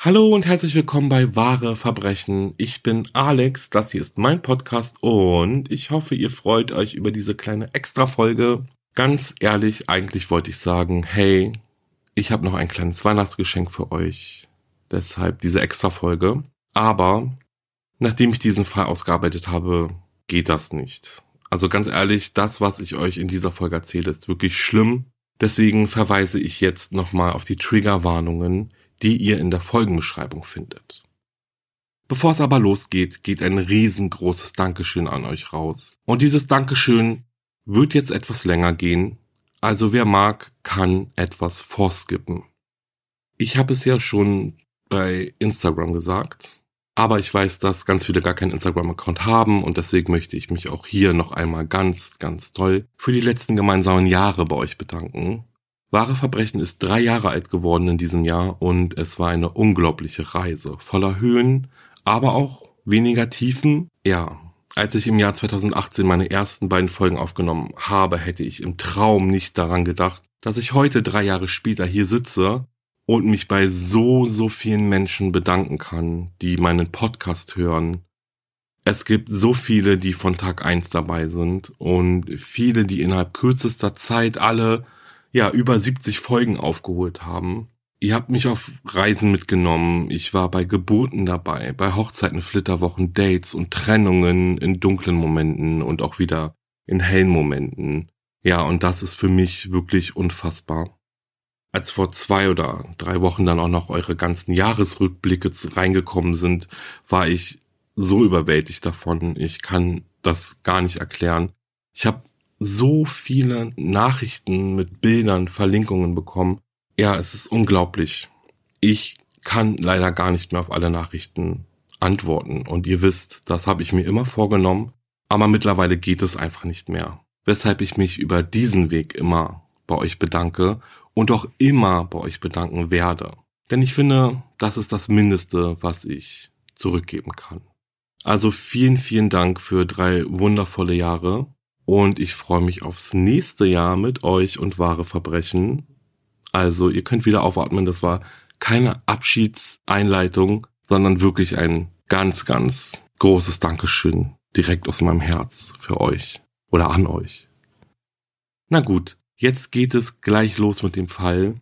Hallo und herzlich willkommen bei Wahre Verbrechen. Ich bin Alex, das hier ist mein Podcast und ich hoffe, ihr freut euch über diese kleine Extra-Folge. Ganz ehrlich, eigentlich wollte ich sagen, hey, ich habe noch ein kleines Weihnachtsgeschenk für euch. Deshalb diese Extra-Folge. Aber nachdem ich diesen Fall ausgearbeitet habe, geht das nicht. Also ganz ehrlich, das, was ich euch in dieser Folge erzähle, ist wirklich schlimm. Deswegen verweise ich jetzt nochmal auf die Triggerwarnungen, die ihr in der Folgenbeschreibung findet. Bevor es aber losgeht, geht ein riesengroßes Dankeschön an euch raus. Und dieses Dankeschön wird jetzt etwas länger gehen, also wer mag, kann etwas vorskippen. Ich habe es ja schon bei Instagram gesagt, aber ich weiß, dass ganz viele gar keinen Instagram-Account haben und deswegen möchte ich mich auch hier noch einmal ganz, ganz toll für die letzten gemeinsamen Jahre bei euch bedanken. Wahre Verbrechen ist drei Jahre alt geworden in diesem Jahr und es war eine unglaubliche Reise, voller Höhen, aber auch weniger Tiefen. Ja, als ich im Jahr 2018 meine ersten beiden Folgen aufgenommen habe, hätte ich im Traum nicht daran gedacht, dass ich heute drei Jahre später hier sitze und mich bei so, so vielen Menschen bedanken kann, die meinen Podcast hören. Es gibt so viele, die von Tag eins dabei sind und viele, die innerhalb kürzester Zeit alle ja, über 70 Folgen aufgeholt haben. Ihr habt mich auf Reisen mitgenommen. Ich war bei Geburten dabei, bei Hochzeiten, Flitterwochen, Dates und Trennungen in dunklen Momenten und auch wieder in hellen Momenten. Ja, und das ist für mich wirklich unfassbar. Als vor zwei oder drei Wochen dann auch noch eure ganzen Jahresrückblicke reingekommen sind, war ich so überwältigt davon. Ich kann das gar nicht erklären. Ich habe so viele Nachrichten mit Bildern, Verlinkungen bekommen. Ja, es ist unglaublich. Ich kann leider gar nicht mehr auf alle Nachrichten antworten. Und ihr wisst, das habe ich mir immer vorgenommen, aber mittlerweile geht es einfach nicht mehr. Weshalb ich mich über diesen Weg immer bei euch bedanke und auch immer bei euch bedanken werde. Denn ich finde, das ist das Mindeste, was ich zurückgeben kann. Also vielen, vielen Dank für drei wundervolle Jahre und ich freue mich aufs nächste Jahr mit euch und wahre Verbrechen. Also ihr könnt wieder aufatmen. Das war keine Abschiedseinleitung, sondern wirklich ein ganz, ganz großes Dankeschön direkt aus meinem Herz für euch oder an euch. Na gut, jetzt geht es gleich los mit dem Fall.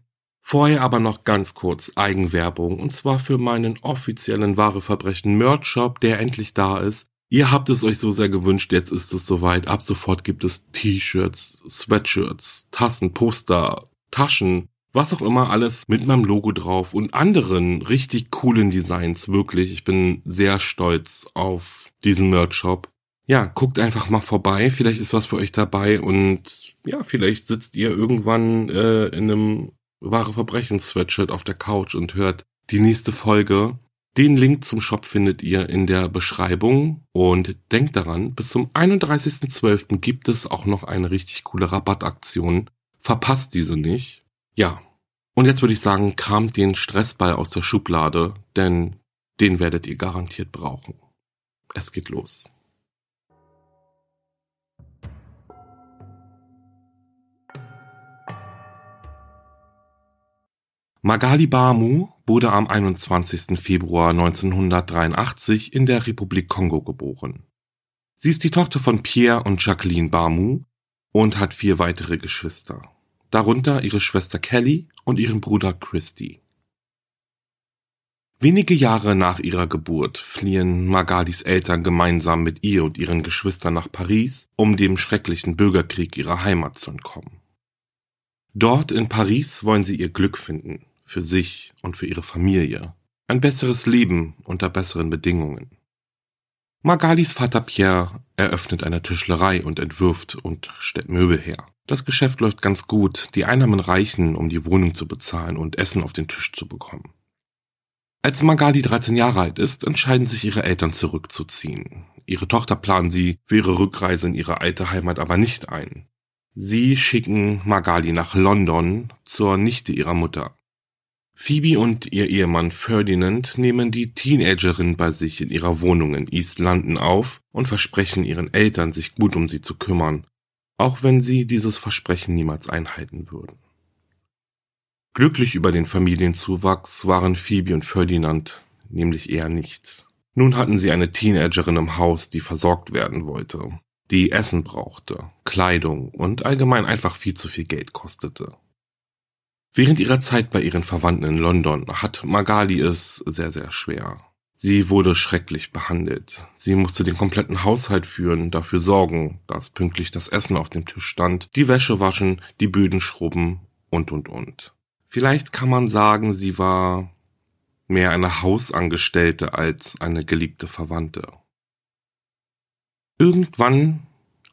Vorher aber noch ganz kurz Eigenwerbung und zwar für meinen offiziellen Wahre Verbrechen Merch Shop, der endlich da ist. Ihr habt es euch so sehr gewünscht, jetzt ist es soweit. Ab sofort gibt es T-Shirts, Sweatshirts, Tassen, Poster, Taschen, was auch immer alles mit meinem Logo drauf und anderen richtig coolen Designs. Wirklich, ich bin sehr stolz auf diesen Merch-Shop. Ja, guckt einfach mal vorbei. Vielleicht ist was für euch dabei und ja, vielleicht sitzt ihr irgendwann äh, in einem wahre Verbrechen-Sweatshirt auf der Couch und hört die nächste Folge den Link zum Shop findet ihr in der Beschreibung und denkt daran, bis zum 31.12. gibt es auch noch eine richtig coole Rabattaktion. Verpasst diese nicht. Ja. Und jetzt würde ich sagen, kramt den Stressball aus der Schublade, denn den werdet ihr garantiert brauchen. Es geht los. Magali Bamu wurde am 21. Februar 1983 in der Republik Kongo geboren. Sie ist die Tochter von Pierre und Jacqueline Bamu und hat vier weitere Geschwister, darunter ihre Schwester Kelly und ihren Bruder Christy. Wenige Jahre nach ihrer Geburt fliehen Magalis Eltern gemeinsam mit ihr und ihren Geschwistern nach Paris, um dem schrecklichen Bürgerkrieg ihrer Heimat zu entkommen. Dort in Paris wollen sie ihr Glück finden, für sich und für ihre Familie, ein besseres Leben unter besseren Bedingungen. Magalis Vater Pierre eröffnet eine Tischlerei und entwirft und stellt Möbel her. Das Geschäft läuft ganz gut, die Einnahmen reichen, um die Wohnung zu bezahlen und Essen auf den Tisch zu bekommen. Als Magali 13 Jahre alt ist, entscheiden sich ihre Eltern zurückzuziehen. Ihre Tochter planen sie für ihre Rückreise in ihre alte Heimat aber nicht ein. Sie schicken Magali nach London zur Nichte ihrer Mutter. Phoebe und ihr Ehemann Ferdinand nehmen die Teenagerin bei sich in ihrer Wohnung in East London auf und versprechen ihren Eltern, sich gut um sie zu kümmern, auch wenn sie dieses Versprechen niemals einhalten würden. Glücklich über den Familienzuwachs waren Phoebe und Ferdinand nämlich eher nicht. Nun hatten sie eine Teenagerin im Haus, die versorgt werden wollte, die Essen brauchte, Kleidung und allgemein einfach viel zu viel Geld kostete. Während ihrer Zeit bei ihren Verwandten in London hat Magali es sehr, sehr schwer. Sie wurde schrecklich behandelt. Sie musste den kompletten Haushalt führen, dafür sorgen, dass pünktlich das Essen auf dem Tisch stand, die Wäsche waschen, die Böden schrubben und und und. Vielleicht kann man sagen, sie war mehr eine Hausangestellte als eine geliebte Verwandte. Irgendwann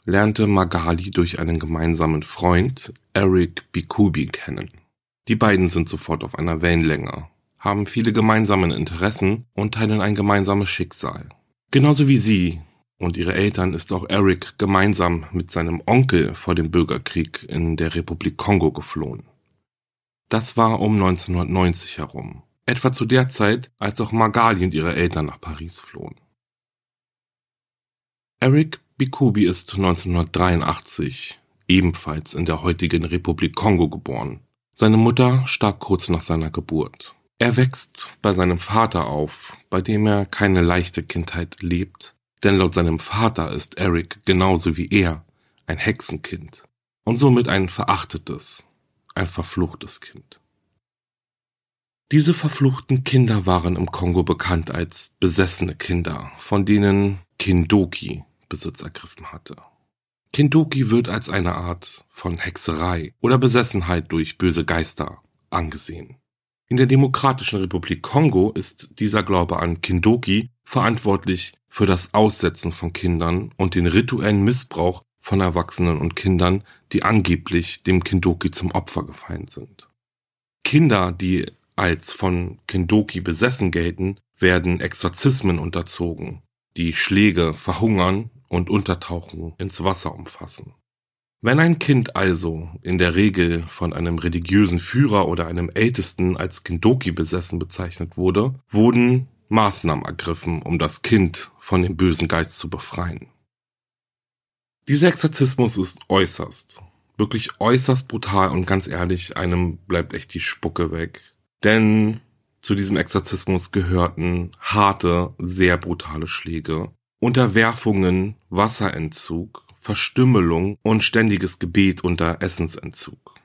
lernte Magali durch einen gemeinsamen Freund Eric Bikubi kennen. Die beiden sind sofort auf einer Wellenlänge, haben viele gemeinsame Interessen und teilen ein gemeinsames Schicksal. Genauso wie sie und ihre Eltern ist auch Eric gemeinsam mit seinem Onkel vor dem Bürgerkrieg in der Republik Kongo geflohen. Das war um 1990 herum, etwa zu der Zeit, als auch Magali und ihre Eltern nach Paris flohen. Eric Bikubi ist 1983 ebenfalls in der heutigen Republik Kongo geboren. Seine Mutter starb kurz nach seiner Geburt. Er wächst bei seinem Vater auf, bei dem er keine leichte Kindheit lebt, denn laut seinem Vater ist Eric genauso wie er ein Hexenkind und somit ein verachtetes, ein verfluchtes Kind. Diese verfluchten Kinder waren im Kongo bekannt als besessene Kinder, von denen Kindoki Besitz ergriffen hatte. Kindoki wird als eine Art von Hexerei oder Besessenheit durch böse Geister angesehen. In der Demokratischen Republik Kongo ist dieser Glaube an Kindoki verantwortlich für das Aussetzen von Kindern und den rituellen Missbrauch von Erwachsenen und Kindern, die angeblich dem Kindoki zum Opfer gefallen sind. Kinder, die als von Kindoki besessen gelten, werden Exorzismen unterzogen, die Schläge, Verhungern und Untertauchen ins Wasser umfassen. Wenn ein Kind also in der Regel von einem religiösen Führer oder einem Ältesten als Kindoki besessen bezeichnet wurde, wurden Maßnahmen ergriffen, um das Kind von dem bösen Geist zu befreien. Dieser Exorzismus ist äußerst, wirklich äußerst brutal und ganz ehrlich, einem bleibt echt die Spucke weg. Denn zu diesem Exorzismus gehörten harte, sehr brutale Schläge, Unterwerfungen, Wasserentzug, Verstümmelung und ständiges Gebet unter Essensentzug.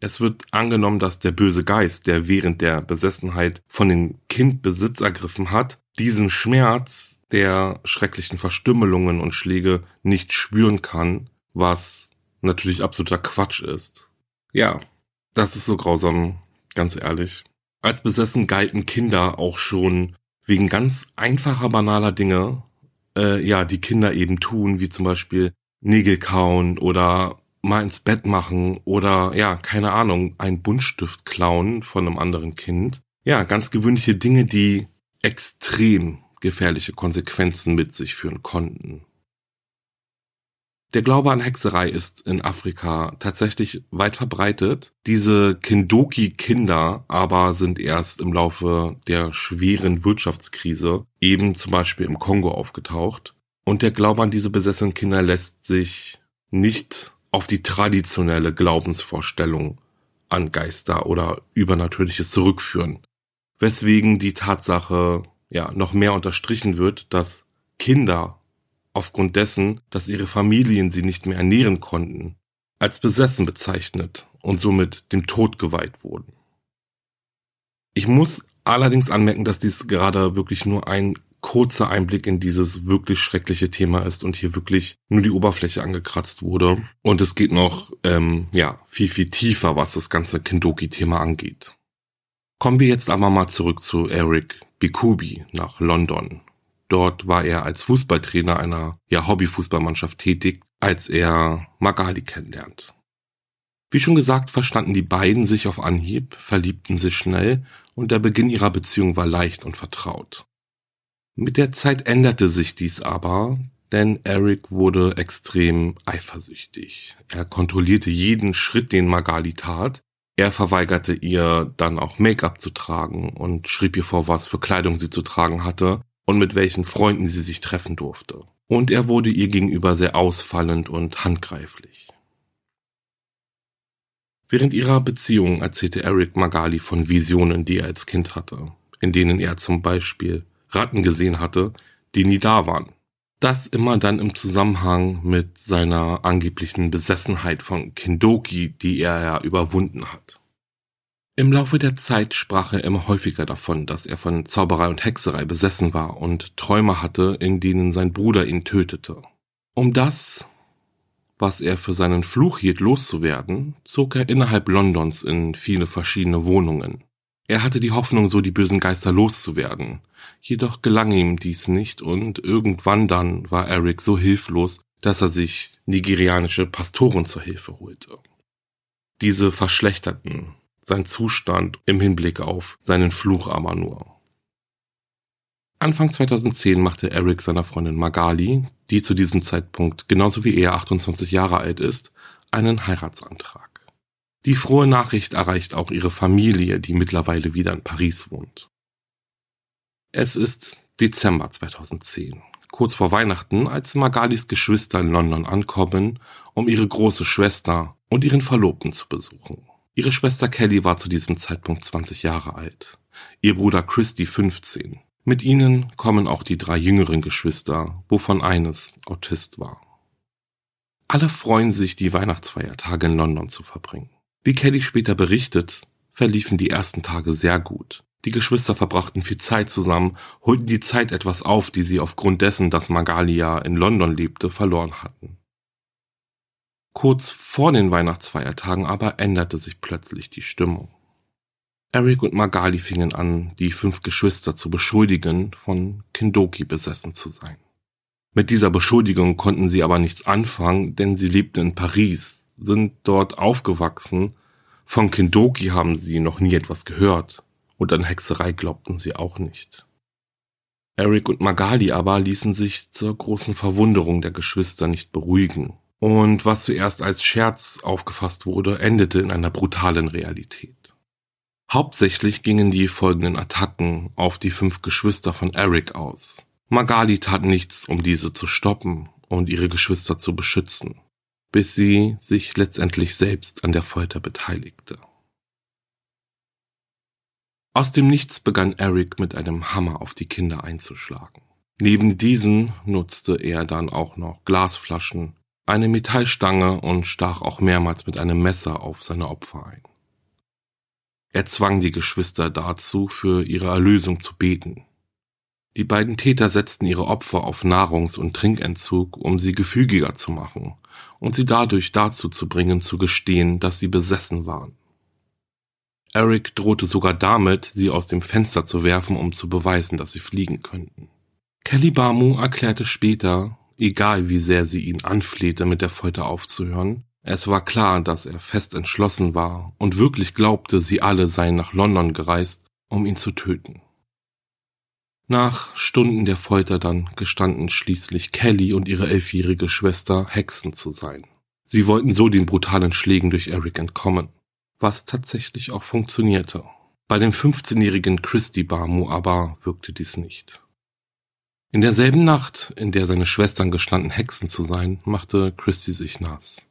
Es wird angenommen, dass der böse Geist, der während der Besessenheit von dem Kind Besitz ergriffen hat, diesen Schmerz der schrecklichen Verstümmelungen und Schläge nicht spüren kann, was natürlich absoluter Quatsch ist. Ja, das ist so grausam, ganz ehrlich. Als besessen galten Kinder auch schon wegen ganz einfacher, banaler Dinge, äh, ja, die Kinder eben tun, wie zum Beispiel Nägel kauen oder mal ins Bett machen oder ja, keine Ahnung, ein Buntstift klauen von einem anderen Kind. Ja, ganz gewöhnliche Dinge, die extrem gefährliche Konsequenzen mit sich führen konnten. Der Glaube an Hexerei ist in Afrika tatsächlich weit verbreitet. Diese Kindoki-Kinder aber sind erst im Laufe der schweren Wirtschaftskrise eben zum Beispiel im Kongo aufgetaucht. Und der Glaube an diese besessenen Kinder lässt sich nicht auf die traditionelle Glaubensvorstellung an Geister oder Übernatürliches zurückführen. Weswegen die Tatsache ja noch mehr unterstrichen wird, dass Kinder aufgrund dessen, dass ihre Familien sie nicht mehr ernähren konnten, als besessen bezeichnet und somit dem Tod geweiht wurden. Ich muss allerdings anmerken, dass dies gerade wirklich nur ein kurzer Einblick in dieses wirklich schreckliche Thema ist und hier wirklich nur die Oberfläche angekratzt wurde. Und es geht noch ähm, ja viel, viel tiefer, was das ganze Kindoki-Thema angeht. Kommen wir jetzt aber mal zurück zu Eric Bikubi nach London. Dort war er als Fußballtrainer einer ja, Hobbyfußballmannschaft tätig, als er Magali kennenlernt. Wie schon gesagt, verstanden die beiden sich auf Anhieb, verliebten sich schnell und der Beginn ihrer Beziehung war leicht und vertraut. Mit der Zeit änderte sich dies aber, denn Eric wurde extrem eifersüchtig. Er kontrollierte jeden Schritt, den Magali tat. Er verweigerte ihr dann auch Make-up zu tragen und schrieb ihr vor, was für Kleidung sie zu tragen hatte und mit welchen Freunden sie sich treffen durfte. Und er wurde ihr gegenüber sehr ausfallend und handgreiflich. Während ihrer Beziehung erzählte Eric Magali von Visionen, die er als Kind hatte, in denen er zum Beispiel Ratten gesehen hatte, die nie da waren. Das immer dann im Zusammenhang mit seiner angeblichen Besessenheit von Kindoki, die er ja überwunden hat. Im Laufe der Zeit sprach er immer häufiger davon, dass er von Zauberei und Hexerei besessen war und Träume hatte, in denen sein Bruder ihn tötete. Um das, was er für seinen Fluch hielt, loszuwerden, zog er innerhalb Londons in viele verschiedene Wohnungen. Er hatte die Hoffnung, so die bösen Geister loszuwerden, Jedoch gelang ihm dies nicht und irgendwann dann war Eric so hilflos, dass er sich nigerianische Pastoren zur Hilfe holte. Diese verschlechterten sein Zustand im Hinblick auf seinen Fluch aber nur. Anfang 2010 machte Eric seiner Freundin Magali, die zu diesem Zeitpunkt genauso wie er 28 Jahre alt ist, einen Heiratsantrag. Die frohe Nachricht erreicht auch ihre Familie, die mittlerweile wieder in Paris wohnt. Es ist Dezember 2010, kurz vor Weihnachten, als Magalis Geschwister in London ankommen, um ihre große Schwester und ihren Verlobten zu besuchen. Ihre Schwester Kelly war zu diesem Zeitpunkt 20 Jahre alt, ihr Bruder Christy 15. Mit ihnen kommen auch die drei jüngeren Geschwister, wovon eines Autist war. Alle freuen sich, die Weihnachtsfeiertage in London zu verbringen. Wie Kelly später berichtet, verliefen die ersten Tage sehr gut. Die Geschwister verbrachten viel Zeit zusammen, holten die Zeit etwas auf, die sie aufgrund dessen, dass Magalia in London lebte, verloren hatten. Kurz vor den Weihnachtsfeiertagen aber änderte sich plötzlich die Stimmung. Eric und Magali fingen an, die fünf Geschwister zu beschuldigen, von Kindoki besessen zu sein. Mit dieser Beschuldigung konnten sie aber nichts anfangen, denn sie lebten in Paris, sind dort aufgewachsen, von Kindoki haben sie noch nie etwas gehört und an Hexerei glaubten sie auch nicht. Eric und Magali aber ließen sich zur großen Verwunderung der Geschwister nicht beruhigen. Und was zuerst als Scherz aufgefasst wurde, endete in einer brutalen Realität. Hauptsächlich gingen die folgenden Attacken auf die fünf Geschwister von Eric aus. Magali tat nichts, um diese zu stoppen und ihre Geschwister zu beschützen, bis sie sich letztendlich selbst an der Folter beteiligte. Aus dem Nichts begann Eric mit einem Hammer auf die Kinder einzuschlagen. Neben diesen nutzte er dann auch noch Glasflaschen, eine Metallstange und stach auch mehrmals mit einem Messer auf seine Opfer ein. Er zwang die Geschwister dazu, für ihre Erlösung zu beten. Die beiden Täter setzten ihre Opfer auf Nahrungs- und Trinkentzug, um sie gefügiger zu machen und sie dadurch dazu zu bringen, zu gestehen, dass sie besessen waren. Eric drohte sogar damit, sie aus dem Fenster zu werfen, um zu beweisen, dass sie fliegen könnten. Kelly Bamu erklärte später, egal wie sehr sie ihn anflehte, mit der Folter aufzuhören, es war klar, dass er fest entschlossen war und wirklich glaubte, sie alle seien nach London gereist, um ihn zu töten. Nach Stunden der Folter dann gestanden schließlich Kelly und ihre elfjährige Schwester Hexen zu sein. Sie wollten so den brutalen Schlägen durch Eric entkommen was tatsächlich auch funktionierte. Bei dem 15-jährigen Christy Bamu aber wirkte dies nicht. In derselben Nacht, in der seine Schwestern gestanden, Hexen zu sein, machte Christy sich nass.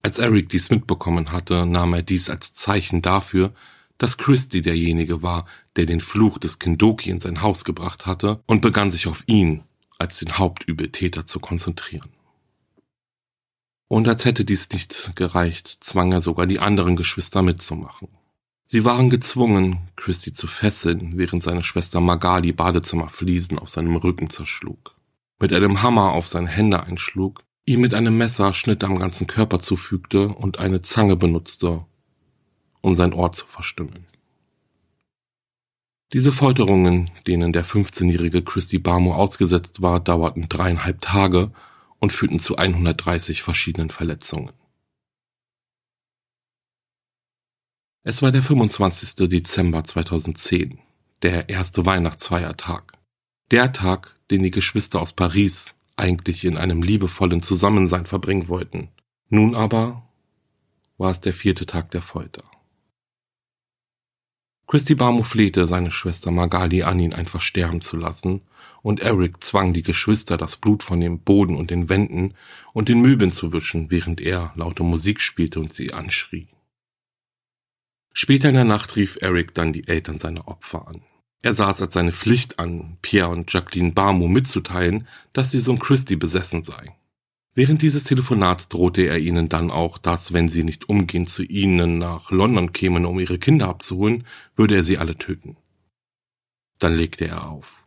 Als Eric dies mitbekommen hatte, nahm er dies als Zeichen dafür, dass Christy derjenige war, der den Fluch des Kindoki in sein Haus gebracht hatte und begann sich auf ihn als den Hauptübeltäter zu konzentrieren. Und als hätte dies nicht gereicht, zwang er sogar die anderen Geschwister mitzumachen. Sie waren gezwungen, Christy zu fesseln, während seine Schwester Magali Badezimmerfliesen auf seinem Rücken zerschlug, mit einem Hammer auf seine Hände einschlug, ihm mit einem Messer Schnitte am ganzen Körper zufügte und eine Zange benutzte, um sein Ohr zu verstimmen. Diese Folterungen, denen der 15-jährige Christy Barmo ausgesetzt war, dauerten dreieinhalb Tage und führten zu 130 verschiedenen Verletzungen. Es war der 25. Dezember 2010, der erste Weihnachtsfeiertag. Der Tag, den die Geschwister aus Paris eigentlich in einem liebevollen Zusammensein verbringen wollten. Nun aber war es der vierte Tag der Folter. Christy Barmo flehte seine Schwester Magali an, ihn einfach sterben zu lassen, und Eric zwang die Geschwister, das Blut von dem Boden und den Wänden und den Möbeln zu wischen, während er laute Musik spielte und sie anschrie. Später in der Nacht rief Eric dann die Eltern seiner Opfer an. Er sah es als seine Pflicht an, Pierre und Jacqueline Barmo mitzuteilen, dass sie Sohn Christy besessen sei. Während dieses Telefonats drohte er ihnen dann auch, dass, wenn sie nicht umgehend zu ihnen nach London kämen, um ihre Kinder abzuholen, würde er sie alle töten. Dann legte er auf.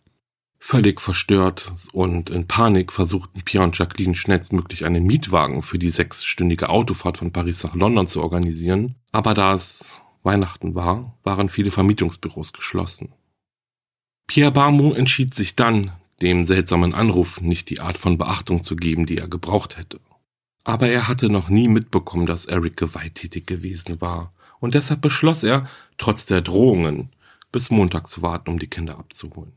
Völlig verstört und in Panik versuchten Pierre und Jacqueline schnellstmöglich einen Mietwagen für die sechsstündige Autofahrt von Paris nach London zu organisieren, aber da es Weihnachten war, waren viele Vermietungsbüros geschlossen. Pierre Barmou entschied sich dann, dem seltsamen Anruf nicht die Art von Beachtung zu geben, die er gebraucht hätte. Aber er hatte noch nie mitbekommen, dass Eric gewalttätig gewesen war, und deshalb beschloss er, trotz der Drohungen, bis Montag zu warten, um die Kinder abzuholen.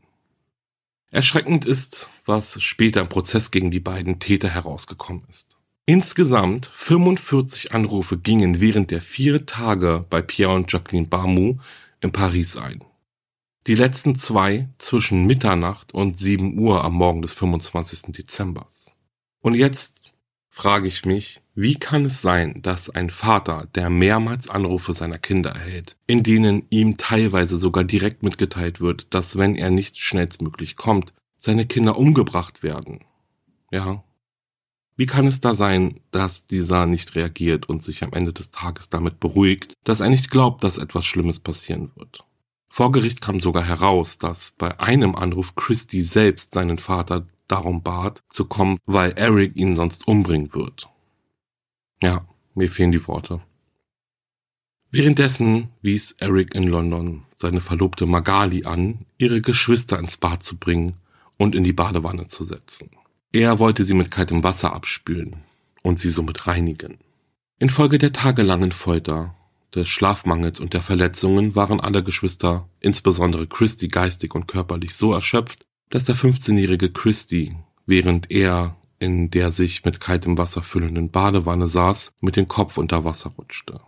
Erschreckend ist, was später im Prozess gegen die beiden Täter herausgekommen ist. Insgesamt 45 Anrufe gingen während der vier Tage bei Pierre und Jacqueline Barmou in Paris ein. Die letzten zwei zwischen Mitternacht und 7 Uhr am Morgen des 25. Dezembers. Und jetzt frage ich mich, wie kann es sein, dass ein Vater, der mehrmals Anrufe seiner Kinder erhält, in denen ihm teilweise sogar direkt mitgeteilt wird, dass wenn er nicht schnellstmöglich kommt, seine Kinder umgebracht werden? Ja. Wie kann es da sein, dass dieser nicht reagiert und sich am Ende des Tages damit beruhigt, dass er nicht glaubt, dass etwas Schlimmes passieren wird? Vor Gericht kam sogar heraus, dass bei einem Anruf Christy selbst seinen Vater darum bat, zu kommen, weil Eric ihn sonst umbringen wird. Ja, mir fehlen die Worte. Währenddessen wies Eric in London seine Verlobte Magali an, ihre Geschwister ins Bad zu bringen und in die Badewanne zu setzen. Er wollte sie mit kaltem Wasser abspülen und sie somit reinigen. Infolge der tagelangen Folter des Schlafmangels und der Verletzungen waren alle Geschwister, insbesondere Christy geistig und körperlich so erschöpft, dass der 15-jährige Christy, während er in der sich mit kaltem Wasser füllenden Badewanne saß, mit dem Kopf unter Wasser rutschte.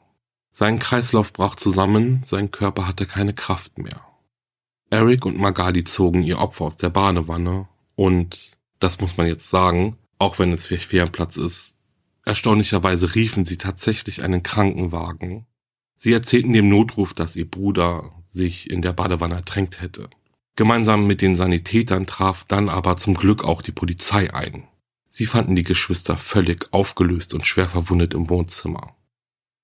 Sein Kreislauf brach zusammen, sein Körper hatte keine Kraft mehr. Eric und Magali zogen ihr Opfer aus der Badewanne und, das muss man jetzt sagen, auch wenn es vielleicht Fernplatz ist, erstaunlicherweise riefen sie tatsächlich einen Krankenwagen Sie erzählten dem Notruf, dass ihr Bruder sich in der Badewanne ertränkt hätte. Gemeinsam mit den Sanitätern traf dann aber zum Glück auch die Polizei ein. Sie fanden die Geschwister völlig aufgelöst und schwer verwundet im Wohnzimmer.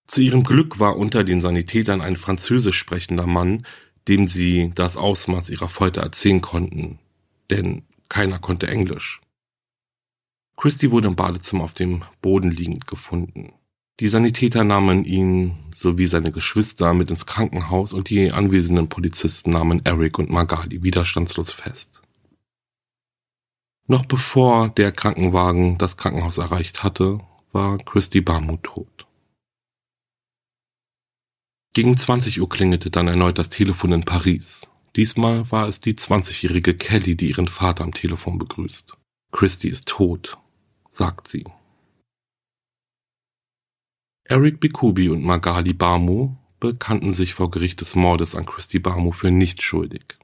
Zu ihrem Glück war unter den Sanitätern ein französisch sprechender Mann, dem sie das Ausmaß ihrer Folter erzählen konnten, denn keiner konnte Englisch. Christy wurde im Badezimmer auf dem Boden liegend gefunden. Die Sanitäter nahmen ihn sowie seine Geschwister mit ins Krankenhaus und die anwesenden Polizisten nahmen Eric und Magali widerstandslos fest. Noch bevor der Krankenwagen das Krankenhaus erreicht hatte, war Christy Barmut tot. Gegen 20 Uhr klingelte dann erneut das Telefon in Paris. Diesmal war es die 20-jährige Kelly, die ihren Vater am Telefon begrüßt. Christy ist tot, sagt sie. Eric Bikubi und Magali Barmu bekannten sich vor Gericht des Mordes an Christy Barmu für nicht schuldig.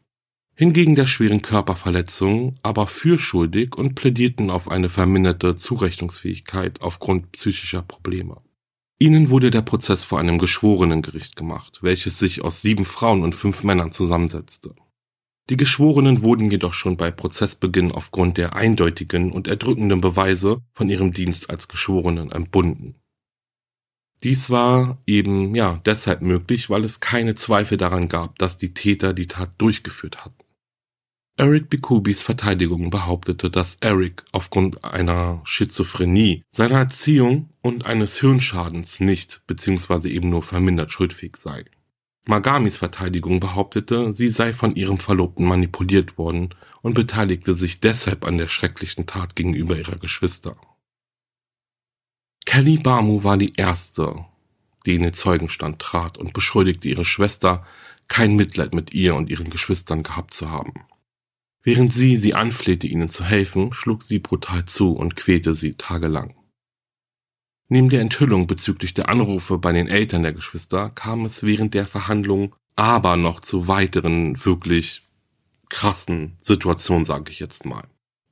Hingegen der schweren Körperverletzung aber für schuldig und plädierten auf eine verminderte Zurechnungsfähigkeit aufgrund psychischer Probleme. Ihnen wurde der Prozess vor einem Geschworenengericht gemacht, welches sich aus sieben Frauen und fünf Männern zusammensetzte. Die Geschworenen wurden jedoch schon bei Prozessbeginn aufgrund der eindeutigen und erdrückenden Beweise von ihrem Dienst als Geschworenen entbunden. Dies war eben ja deshalb möglich, weil es keine Zweifel daran gab, dass die Täter die Tat durchgeführt hatten. Eric Bikubis Verteidigung behauptete, dass Eric aufgrund einer Schizophrenie, seiner Erziehung und eines Hirnschadens nicht bzw. eben nur vermindert schuldfähig sei. Magamis Verteidigung behauptete, sie sei von ihrem Verlobten manipuliert worden und beteiligte sich deshalb an der schrecklichen Tat gegenüber ihrer Geschwister. Kelly Bamu war die erste, die in den Zeugenstand trat und beschuldigte ihre Schwester, kein Mitleid mit ihr und ihren Geschwistern gehabt zu haben. Während sie sie anflehte, ihnen zu helfen, schlug sie brutal zu und quälte sie tagelang. Neben der Enthüllung bezüglich der Anrufe bei den Eltern der Geschwister kam es während der Verhandlung aber noch zu weiteren wirklich krassen Situationen, sage ich jetzt mal.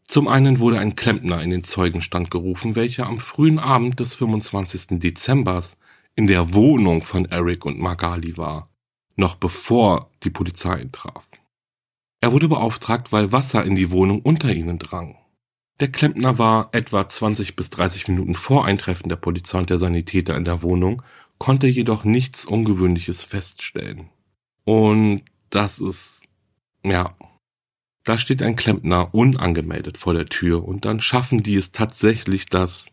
Zum einen wurde ein Klempner in den Zeugenstand gerufen, welcher am frühen Abend des 25. Dezembers in der Wohnung von Eric und Magali war, noch bevor die Polizei traf. Er wurde beauftragt, weil Wasser in die Wohnung unter ihnen drang. Der Klempner war etwa 20 bis 30 Minuten vor Eintreffen der Polizei und der Sanitäter in der Wohnung, konnte jedoch nichts Ungewöhnliches feststellen. Und das ist, ja, da steht ein Klempner unangemeldet vor der Tür und dann schaffen die es tatsächlich, das,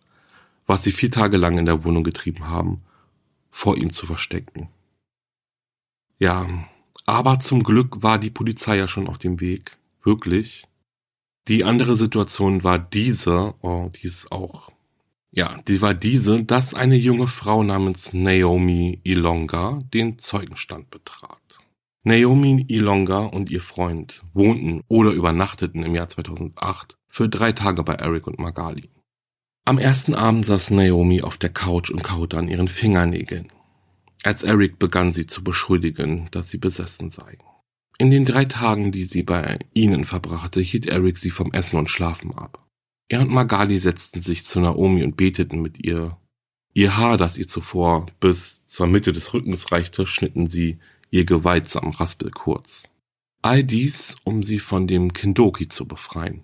was sie vier Tage lang in der Wohnung getrieben haben, vor ihm zu verstecken. Ja, aber zum Glück war die Polizei ja schon auf dem Weg. Wirklich. Die andere Situation war diese, oh, die ist auch, ja, die war diese, dass eine junge Frau namens Naomi Ilonga den Zeugenstand betrat. Naomi Ilonga und ihr Freund wohnten oder übernachteten im Jahr 2008 für drei Tage bei Eric und Magali. Am ersten Abend saß Naomi auf der Couch und kaute an ihren Fingernägeln. Als Eric begann sie zu beschuldigen, dass sie besessen sei. In den drei Tagen, die sie bei ihnen verbrachte, hielt Eric sie vom Essen und Schlafen ab. Er und Magali setzten sich zu Naomi und beteten mit ihr. Ihr Haar, das ihr zuvor bis zur Mitte des Rückens reichte, schnitten sie ihr gewaltsam Raspel kurz. All dies, um sie von dem Kindoki zu befreien.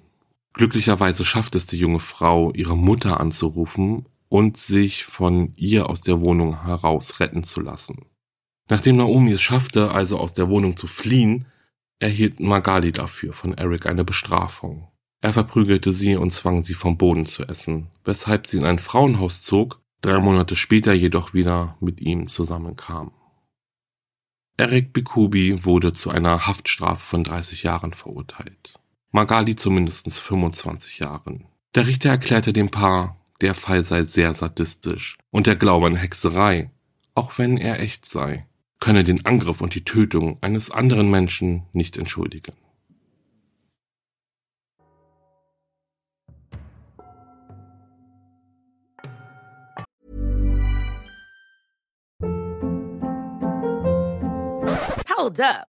Glücklicherweise schafft es die junge Frau, ihre Mutter anzurufen und sich von ihr aus der Wohnung heraus retten zu lassen. Nachdem Naomi es schaffte, also aus der Wohnung zu fliehen, erhielt Magali dafür von Eric eine Bestrafung. Er verprügelte sie und zwang sie vom Boden zu essen, weshalb sie in ein Frauenhaus zog, drei Monate später jedoch wieder mit ihm zusammenkam. Eric Bikubi wurde zu einer Haftstrafe von 30 Jahren verurteilt. Magali zu mindestens 25 Jahren. Der Richter erklärte dem Paar, der Fall sei sehr sadistisch und der Glaube an Hexerei, auch wenn er echt sei, könne den Angriff und die Tötung eines anderen Menschen nicht entschuldigen. Hold up.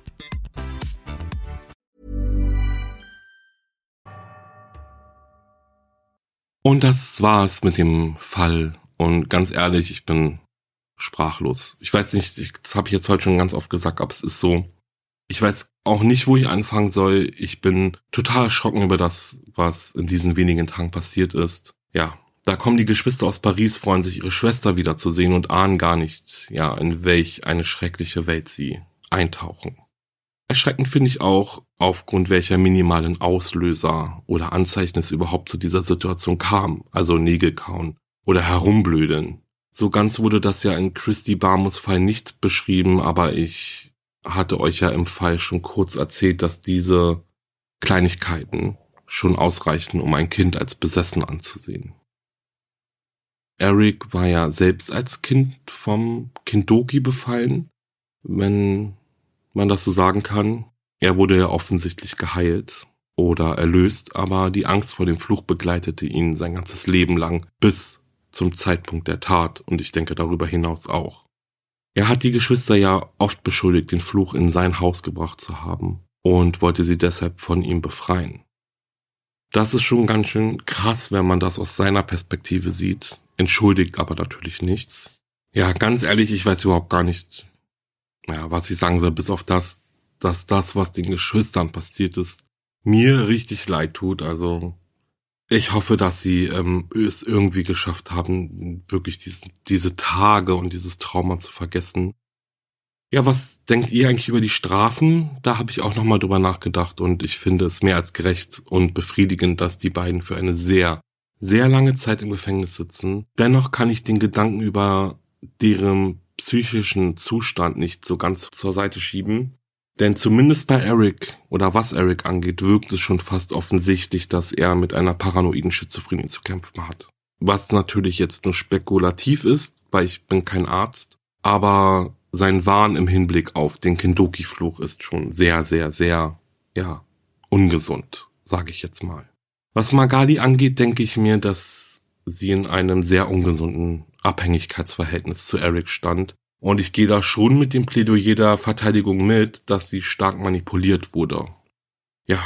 Und das war's mit dem Fall. Und ganz ehrlich, ich bin sprachlos. Ich weiß nicht, ich, das habe ich jetzt heute schon ganz oft gesagt, aber es ist so. Ich weiß auch nicht, wo ich anfangen soll. Ich bin total erschrocken über das, was in diesen wenigen Tagen passiert ist. Ja, da kommen die Geschwister aus Paris, freuen sich, ihre Schwester wiederzusehen und ahnen gar nicht, ja, in welch eine schreckliche Welt sie eintauchen. Erschreckend finde ich auch, aufgrund welcher minimalen Auslöser oder Anzeichen es überhaupt zu dieser Situation kam, also Nägel kauen oder herumblödeln. So ganz wurde das ja in Christy Barmus Fall nicht beschrieben, aber ich hatte euch ja im Fall schon kurz erzählt, dass diese Kleinigkeiten schon ausreichen, um ein Kind als besessen anzusehen. Eric war ja selbst als Kind vom Kindoki befallen, wenn man das so sagen kann. Er wurde ja offensichtlich geheilt oder erlöst, aber die Angst vor dem Fluch begleitete ihn sein ganzes Leben lang bis zum Zeitpunkt der Tat und ich denke darüber hinaus auch. Er hat die Geschwister ja oft beschuldigt, den Fluch in sein Haus gebracht zu haben und wollte sie deshalb von ihm befreien. Das ist schon ganz schön krass, wenn man das aus seiner Perspektive sieht, entschuldigt aber natürlich nichts. Ja, ganz ehrlich, ich weiß überhaupt gar nicht, ja, was ich sagen soll, bis auf das, dass das, was den Geschwistern passiert ist, mir richtig leid tut. Also ich hoffe, dass sie ähm, es irgendwie geschafft haben, wirklich diese, diese Tage und dieses Trauma zu vergessen. Ja, was denkt ihr eigentlich über die Strafen? Da habe ich auch nochmal drüber nachgedacht und ich finde es mehr als gerecht und befriedigend, dass die beiden für eine sehr, sehr lange Zeit im Gefängnis sitzen. Dennoch kann ich den Gedanken über deren psychischen Zustand nicht so ganz zur Seite schieben. Denn zumindest bei Eric oder was Eric angeht, wirkt es schon fast offensichtlich, dass er mit einer paranoiden Schizophrenie zu kämpfen hat. Was natürlich jetzt nur spekulativ ist, weil ich bin kein Arzt, aber sein Wahn im Hinblick auf den Kendoki-Fluch ist schon sehr, sehr, sehr, ja, ungesund, sage ich jetzt mal. Was Magali angeht, denke ich mir, dass sie in einem sehr ungesunden Abhängigkeitsverhältnis zu Eric stand und ich gehe da schon mit dem Plädoyer der Verteidigung mit, dass sie stark manipuliert wurde. Ja,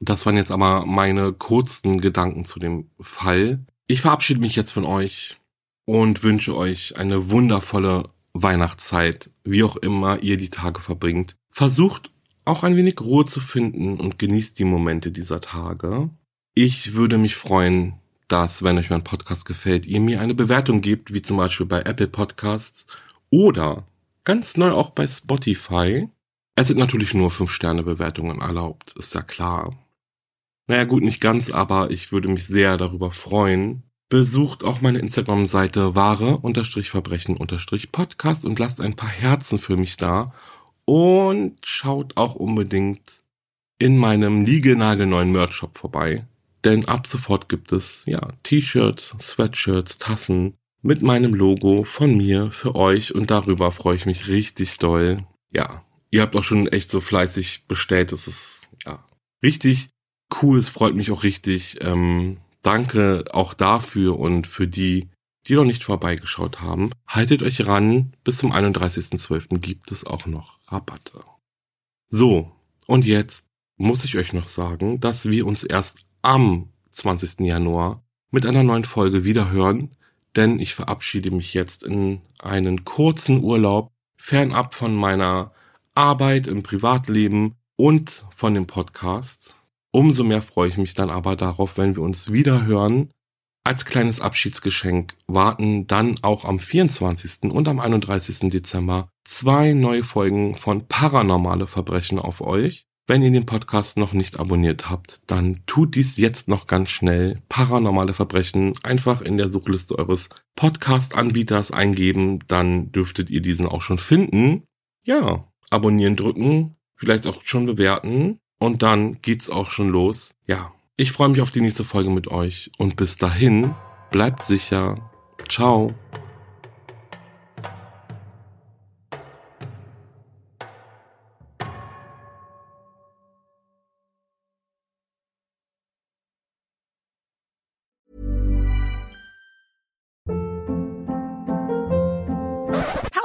das waren jetzt aber meine kurzen Gedanken zu dem Fall. Ich verabschiede mich jetzt von euch und wünsche euch eine wundervolle Weihnachtszeit, wie auch immer ihr die Tage verbringt. Versucht auch ein wenig Ruhe zu finden und genießt die Momente dieser Tage. Ich würde mich freuen, dass, wenn euch mein Podcast gefällt, ihr mir eine Bewertung gebt, wie zum Beispiel bei Apple Podcasts oder ganz neu auch bei Spotify. Es sind natürlich nur 5-Sterne-Bewertungen erlaubt, ist ja klar. Naja gut, nicht ganz, aber ich würde mich sehr darüber freuen. Besucht auch meine Instagram-Seite wahre-verbrechen-podcast und lasst ein paar Herzen für mich da. Und schaut auch unbedingt in meinem niegelnagelneuen Merch-Shop vorbei. Denn ab sofort gibt es ja T-Shirts, Sweatshirts, Tassen, mit meinem Logo von mir für euch und darüber freue ich mich richtig doll. Ja, ihr habt auch schon echt so fleißig bestellt. Das ist ja richtig cool. Es freut mich auch richtig. Ähm, danke auch dafür und für die, die noch nicht vorbeigeschaut haben. Haltet euch ran. Bis zum 31.12. gibt es auch noch Rabatte. So, und jetzt muss ich euch noch sagen, dass wir uns erst am 20. Januar mit einer neuen Folge wiederhören denn ich verabschiede mich jetzt in einen kurzen Urlaub, fernab von meiner Arbeit im Privatleben und von dem Podcast. Umso mehr freue ich mich dann aber darauf, wenn wir uns wieder hören. Als kleines Abschiedsgeschenk warten dann auch am 24. und am 31. Dezember zwei neue Folgen von Paranormale Verbrechen auf euch. Wenn ihr den Podcast noch nicht abonniert habt, dann tut dies jetzt noch ganz schnell. Paranormale Verbrechen einfach in der Suchliste eures Podcast-Anbieters eingeben, dann dürftet ihr diesen auch schon finden. Ja, abonnieren drücken, vielleicht auch schon bewerten und dann geht's auch schon los. Ja, ich freue mich auf die nächste Folge mit euch und bis dahin bleibt sicher. Ciao.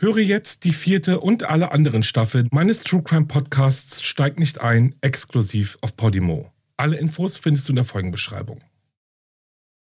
Höre jetzt die vierte und alle anderen Staffeln meines True Crime Podcasts Steigt nicht ein, exklusiv auf Podimo. Alle Infos findest du in der Folgenbeschreibung.